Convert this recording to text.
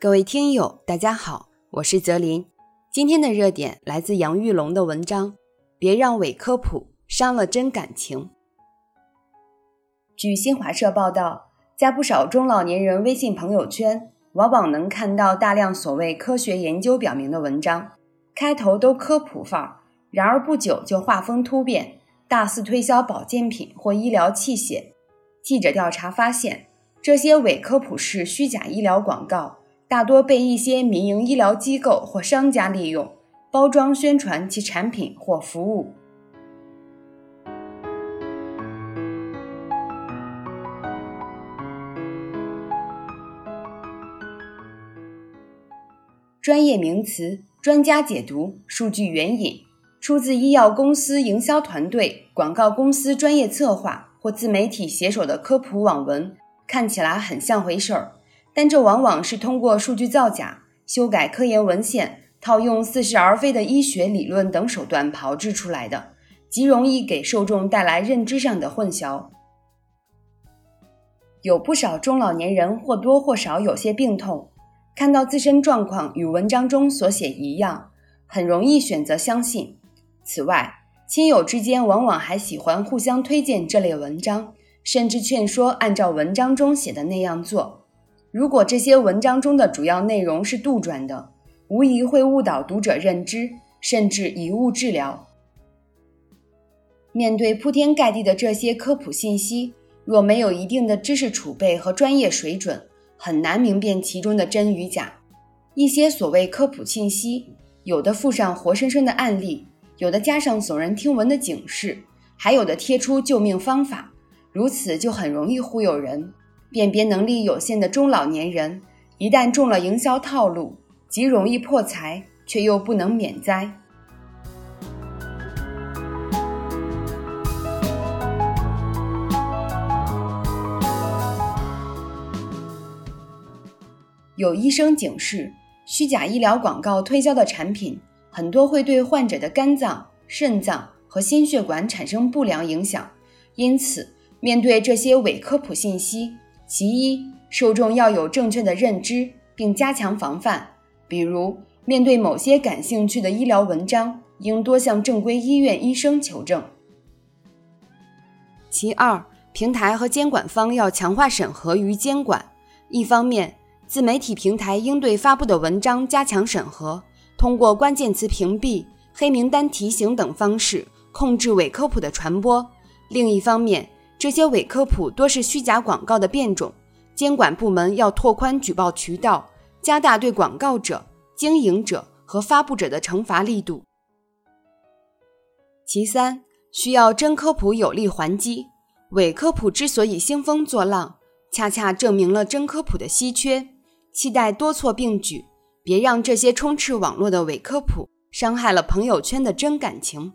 各位听友，大家好，我是泽林。今天的热点来自杨玉龙的文章，《别让伪科普伤了真感情》。据新华社报道，在不少中老年人微信朋友圈，往往能看到大量所谓科学研究表明的文章，开头都科普范儿，然而不久就画风突变，大肆推销保健品或医疗器械。记者调查发现，这些伪科普式虚假医疗广告。大多被一些民营医疗机构或商家利用，包装宣传其产品或服务。专业名词、专家解读、数据援引，出自医药公司营销团队、广告公司专业策划或自媒体写手的科普网文，看起来很像回事儿。但这往往是通过数据造假、修改科研文献、套用似是而非的医学理论等手段炮制出来的，极容易给受众带来认知上的混淆。有不少中老年人或多或少有些病痛，看到自身状况与文章中所写一样，很容易选择相信。此外，亲友之间往往还喜欢互相推荐这类文章，甚至劝说按照文章中写的那样做。如果这些文章中的主要内容是杜撰的，无疑会误导读者认知，甚至贻误治疗。面对铺天盖地的这些科普信息，若没有一定的知识储备和专业水准，很难明辨其中的真与假。一些所谓科普信息，有的附上活生生的案例，有的加上耸人听闻的警示，还有的贴出救命方法，如此就很容易忽悠人。辨别能力有限的中老年人，一旦中了营销套路，极容易破财，却又不能免灾。有医生警示，虚假医疗广告推销的产品很多会对患者的肝脏、肾脏和心血管产生不良影响，因此，面对这些伪科普信息，其一，受众要有正确的认知，并加强防范。比如，面对某些感兴趣的医疗文章，应多向正规医院医生求证。其二，平台和监管方要强化审核与监管。一方面，自媒体平台应对发布的文章加强审核，通过关键词屏蔽、黑名单提醒等方式控制伪科普的传播。另一方面，这些伪科普多是虚假广告的变种，监管部门要拓宽举报渠道，加大对广告者、经营者和发布者的惩罚力度。其三，需要真科普有力还击。伪科普之所以兴风作浪，恰恰证明了真科普的稀缺。期待多措并举，别让这些充斥网络的伪科普伤害了朋友圈的真感情。